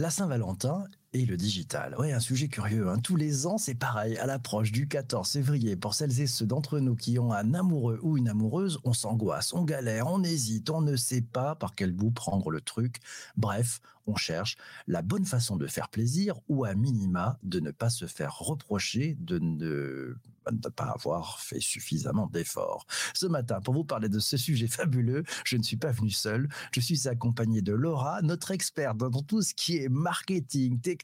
La Saint-Valentin et le digital. Oui, un sujet curieux. Hein. Tous les ans, c'est pareil. À l'approche du 14 février, pour celles et ceux d'entre nous qui ont un amoureux ou une amoureuse, on s'angoisse, on galère, on hésite, on ne sait pas par quel bout prendre le truc. Bref, on cherche la bonne façon de faire plaisir ou à minima de ne pas se faire reprocher de ne, pas avoir fait suffisamment d'efforts. Ce matin, pour vous parler de ce sujet fabuleux, je ne suis pas venu seul. Je suis accompagné de Laura, notre experte dans tout ce qui est marketing, technologie,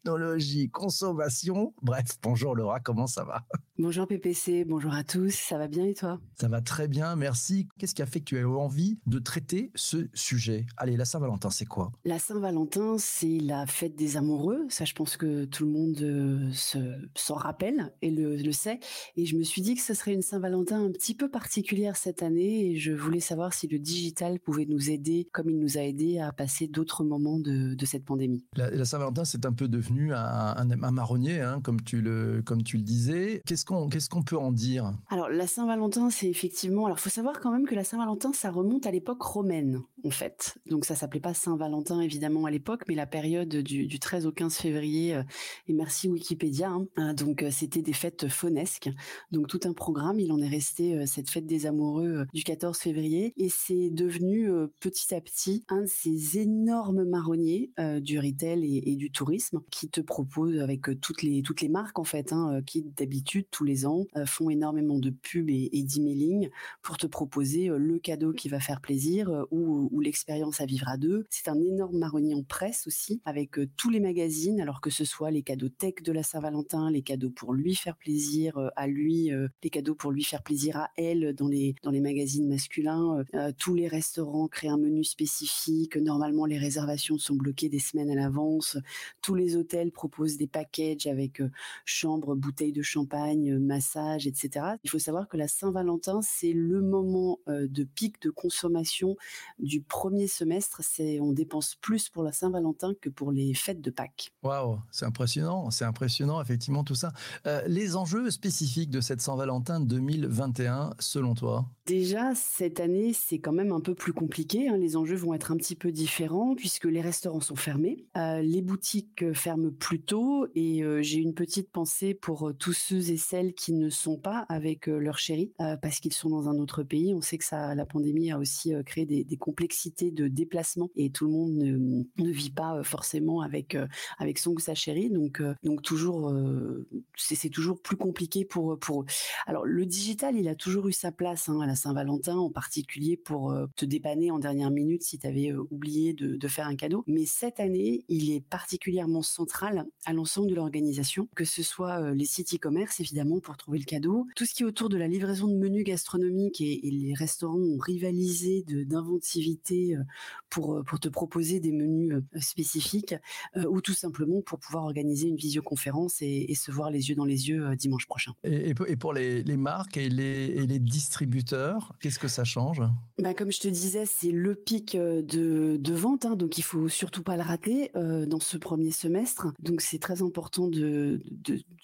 consommation. Bref, bonjour Laura, comment ça va? Bonjour PPC, bonjour à tous, ça va bien et toi? Ça va très bien, merci. Qu'est-ce qui a fait que tu as eu envie de traiter ce sujet? Allez, la Saint-Valentin, c'est quoi? La Saint-Valentin, c'est la fête des amoureux. Ça, je pense que tout le monde euh, s'en rappelle et le, sait. Et je me suis dit que ce serait une Saint-Valentin un petit peu particulière cette année et je voulais savoir si le digital pouvait nous aider, comme il nous a aidé à passer d'autres moments de, cette pandémie. La, Saint-Valentin, c'est un peu devenu un, marronnier, hein, comme, tu le, comme tu le disais. Qu'est-ce qu'est-ce qu'on peut en dire? Alors la Saint-Valentin, c'est effectivement. Alors faut savoir quand même que la Saint-Valentin, ça remonte à l'époque romaine en fait. Donc ça s'appelait pas Saint-Valentin évidemment à l'époque, mais la période du, 13 au 15 février. Euh, et merci Wikipédia. Hein. Euh, donc euh, c'était des fêtes faunesques. Donc tout un programme. Il en est resté cette fête des amoureux du 14 février et c'est devenu petit à petit un de ces énormes marronniers du retail et, du tourisme qui te propose avec toutes les toutes les marques en fait, hein, qui d'habitude tous les ans, euh, font énormément de pubs et, d'emailing pour te proposer euh, le cadeau qui va faire plaisir euh, l'expérience à vivre à deux. C'est un énorme marronnier en presse aussi, avec tous les magazines, alors que ce soit les cadeaux tech de la Saint-Valentin, les cadeaux pour lui faire plaisir à lui, les cadeaux pour lui faire plaisir à elle dans les dans les magazines masculins. tous les restaurants créent un menu spécifique. Normalement, les réservations sont bloquées des semaines à l'avance. Tous les hôtels proposent des packages avec chambre, bouteilles de champagne, massage, etc. Il faut savoir que la Saint-Valentin, c'est le moment euh, de pic de consommation du premier semestre. C'est on dépense plus pour la Saint-Valentin que pour les fêtes de Pâques. Waouh, c'est impressionnant, c'est impressionnant effectivement tout ça. Euh, les enjeux spécifiques de cette Saint-Valentin 2021, selon toi? Déjà, cette année, c'est quand même un peu plus compliqué. Hein. Les enjeux vont être un petit peu différents puisque les restaurants sont fermés, euh, les boutiques ferment plus tôt et j'ai une petite pensée pour tous ceux et celles qui ne sont pas avec euh, leur chéri euh, parce qu'ils sont dans un autre pays. On sait que la pandémie a aussi euh, créé des, complexités de déplacement et tout le monde ne, vit pas forcément avec avec son ou sa chérie. Donc donc toujours c'est toujours plus compliqué pour pour eux. Alors le digital, il a toujours eu sa place hein, à la Saint-Valentin, en particulier pour te dépanner en dernière minute si tu avais oublié de, faire un cadeau. Mais cette année, il est particulièrement central à l'ensemble de l'organisation, que ce soit les sites e-commerce évidemment pour trouver le cadeau. Tout ce qui est autour de la livraison de menus gastronomiques et, les restaurants ont rivalisé d'inventivité euh, pour, euh, te proposer des menus euh, spécifiques ou tout simplement pour pouvoir organiser une visioconférence et, se voir les yeux dans les yeux dimanche prochain. Et, pour les, marques et les distributeurs, qu'est-ce que ça change? Bah, Comme je te disais, c'est le pic de, de vente, hein, donc il faut surtout pas le rater dans ce premier semestre. Donc c'est très important de,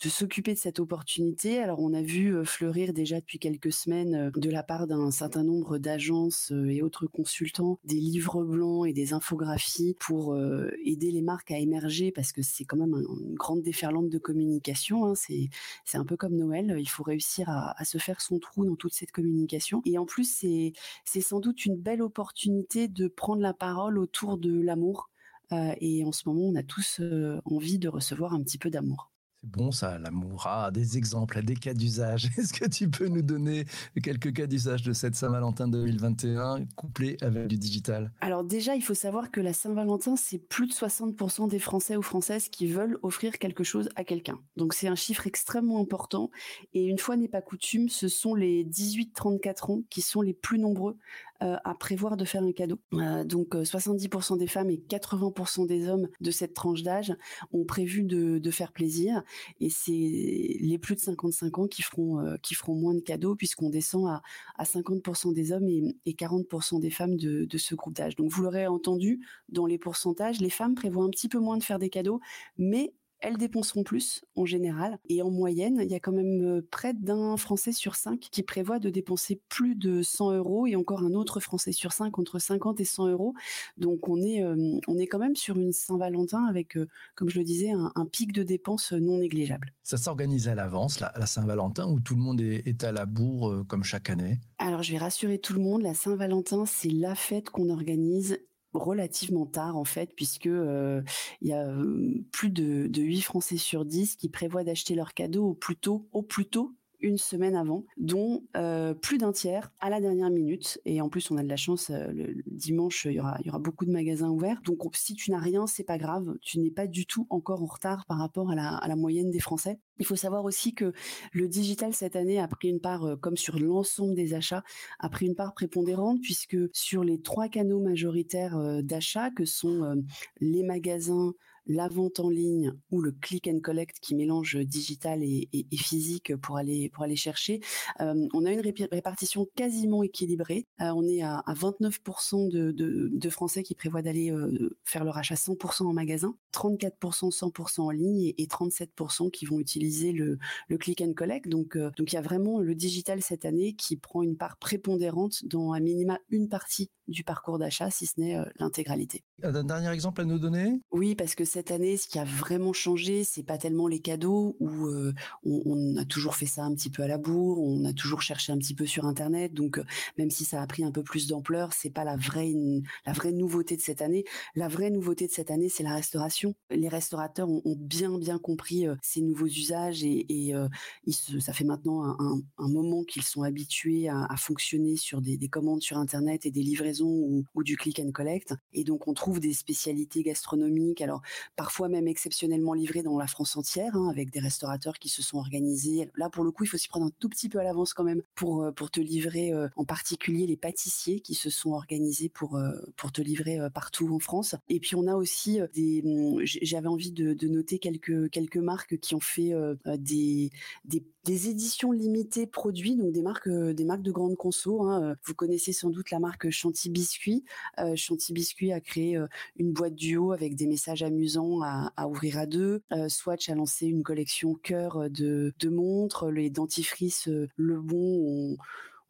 s'occuper de cette opportunité. Alors on a vu euh, fleurir déjà depuis quelques semaines euh, de la part d'un certain nombre d'agences euh, et autres consultants des livres blancs et des infographies pour aider les marques à émerger parce que c'est quand même une grande déferlante de communication. Hein. C'est un peu comme Noël. Il faut réussir à se faire son trou dans toute cette communication. Et en plus c'est sans doute une belle opportunité de prendre la parole autour de l'amour. et en ce moment, on a tous envie de recevoir un petit peu d'amour. C'est bon ça, l'amour. Ah, des exemples, des cas d'usage. Est-ce que tu peux nous donner quelques cas d'usage de cette Saint-Valentin 2021 couplée avec du digital? Alors déjà, il faut savoir que la Saint-Valentin, c'est plus de 60% des Français ou Françaises qui veulent offrir quelque chose à quelqu'un. Donc c'est un chiffre extrêmement important. Et une fois n'est pas coutume, ce sont les 18-34 ans qui sont les plus nombreux euh, à prévoir de faire un cadeau. Euh, donc 70% euh, des femmes et 80% des hommes de cette tranche d'âge ont prévu de, faire plaisir et c'est les plus de 55 ans qui feront qui feront moins de cadeaux puisqu'on descend à, à 50% des hommes et, et 40% des femmes de, de ce groupe d'âge. Donc vous l'aurez entendu dans les pourcentages, les femmes prévoient un petit peu moins de faire des cadeaux, mais elles dépenseront plus en général. Et en moyenne, il y a quand même près d'un Français sur cinq qui prévoit de dépenser plus de 100 euros et encore un autre Français sur cinq entre 50 et 100 euros. Donc on est, on est quand même sur une Saint-Valentin avec, comme je le disais, un, pic de dépenses non négligeable. Ça s'organise à l'avance, la, la Saint-Valentin, où tout le monde est, est à la bourre comme chaque année? Alors je vais rassurer tout le monde, la Saint-Valentin, c'est la fête qu'on organise relativement tard en fait puisque il y a plus de, de 8 Français sur 10 qui prévoient d'acheter leurs cadeaux au plus tôt au plus tôt une semaine avant, dont euh, plus d'un tiers à la dernière minute. Et en plus, on a de la chance, euh, le, dimanche, il y, aura, beaucoup de magasins ouverts. Donc, si tu n'as rien, c'est pas grave. Tu n'es pas du tout encore en retard par rapport à la, moyenne des Français. Il faut savoir aussi que le digital cette année a pris une part, euh, comme sur l'ensemble des achats, a pris une part prépondérante puisque sur les trois canaux majoritaires d'achat que sont les magasins, la vente en ligne ou le click and collect qui mélange digital et, physique pour aller pour aller chercher. Euh, on a une répartition quasiment équilibrée. Euh, on est à, 29% de, Français qui prévoient d'aller euh, faire leur achat 100% en magasin, 34% 100% en ligne et, 37% qui vont utiliser le, le click and collect. Donc donc il y a vraiment le digital cette année qui prend une part prépondérante dans à minima une partie du parcours d'achat, si ce n'est l'intégralité. Un dernier exemple à nous donner? Oui, parce que cette année, ce qui a vraiment changé, c'est pas tellement les cadeaux où on, a toujours fait ça un petit peu à la bourre, on a toujours cherché un petit peu sur internet. Donc même si ça a pris un peu plus d'ampleur, c'est pas la vraie la vraie nouveauté de cette année. La vraie nouveauté de cette année, c'est la restauration. Les restaurateurs ont, bien bien compris ces nouveaux usages et, ça fait maintenant un, moment qu'ils sont habitués à, fonctionner sur des, commandes sur internet et des livraisons ou, ou du click and collect. Et donc on trouve des spécialités gastronomiques. Alors parfois même exceptionnellement livrés dans la France entière, hein, avec des restaurateurs qui se sont organisés. Là, pour le coup, il faut s'y prendre un tout petit peu à l'avance quand même pour, euh, pour te livrer, euh, en particulier les pâtissiers qui se sont organisés pour, euh, pour te livrer partout en France. Et puis, on a aussi des, hum, j'avais envie de, noter quelques, quelques marques qui ont fait des, des, des, éditions limitées produits, donc des marques, des marques de grande conso. Hein. Vous connaissez sans doute la marque Chanty Biscuit. Chanty Biscuit a créé une boîte duo avec des messages amusants à, ouvrir à deux. Euh, Swatch a lancé une collection cœur de, de montres. Les dentifrices euh, Le Bon ont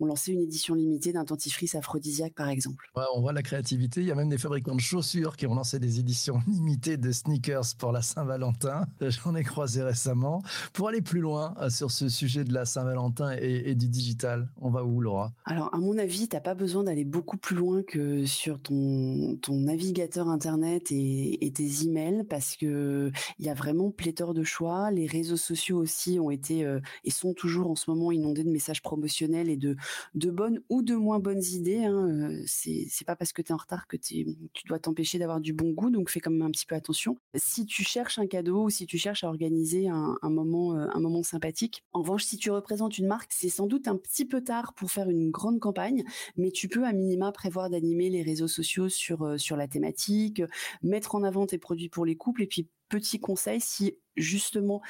ont lancé une édition limitée d'un dentifrice aphrodisiaque, par exemple. on voit la créativité. Il y a même des fabricants de chaussures qui ont lancé des éditions limitées de sneakers pour la Saint-Valentin. J'en ai croisé récemment. Pour aller plus loin euh, sur ce sujet de la Saint-Valentin et, du digital, on va où, Laura? Alors, à mon avis, tu n'as pas besoin d'aller beaucoup plus loin que sur ton, ton navigateur Internet et, et tes emails parce que il y a vraiment pléthore de choix. Les réseaux sociaux aussi ont été euh, et sont toujours en ce moment inondés de messages promotionnels et de de bonnes ou de moins bonnes idées. Hein. Euh, c'est, pas parce que tu es en retard que tu dois t'empêcher d'avoir du bon goût, donc fais quand même un petit peu attention. Si tu cherches un cadeau ou si tu cherches à organiser un, moment, euh, un moment sympathique, en revanche, si tu représentes une marque, c'est sans doute un petit peu tard pour faire une grande campagne, mais tu peux à minima prévoir d'animer les réseaux sociaux sur, euh, sur la thématique, mettre en avant tes produits pour les couples et puis petit conseil, si justement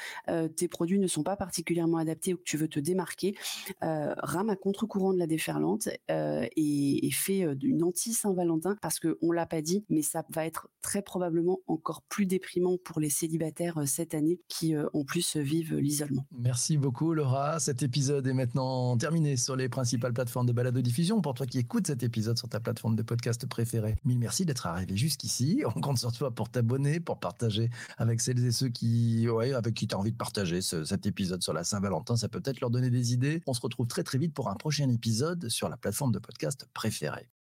tes produits ne sont pas particulièrement adaptés ou que tu veux te démarquer, rame à contre-courant de la déferlante et, et, fais une anti-Saint-Valentin parce que on l'a pas dit, mais ça va être très probablement encore plus déprimant pour les célibataires cette année qui en plus vivent l'isolement. Merci beaucoup Laura. Cet épisode est maintenant terminé sur les principales plateformes de balado diffusion. Pour toi qui écoutes cet épisode sur ta plateforme de podcast préférée, mille merci d'être arrivé jusqu'ici. On compte sur toi pour t'abonner, pour partager avec celles et ceux qui avec qui tu as envie de partager cet épisode sur la Saint-Valentin. Ça peut peut-être leur donner des idées. On se retrouve très très vite pour un prochain épisode sur la plateforme de podcast préférée.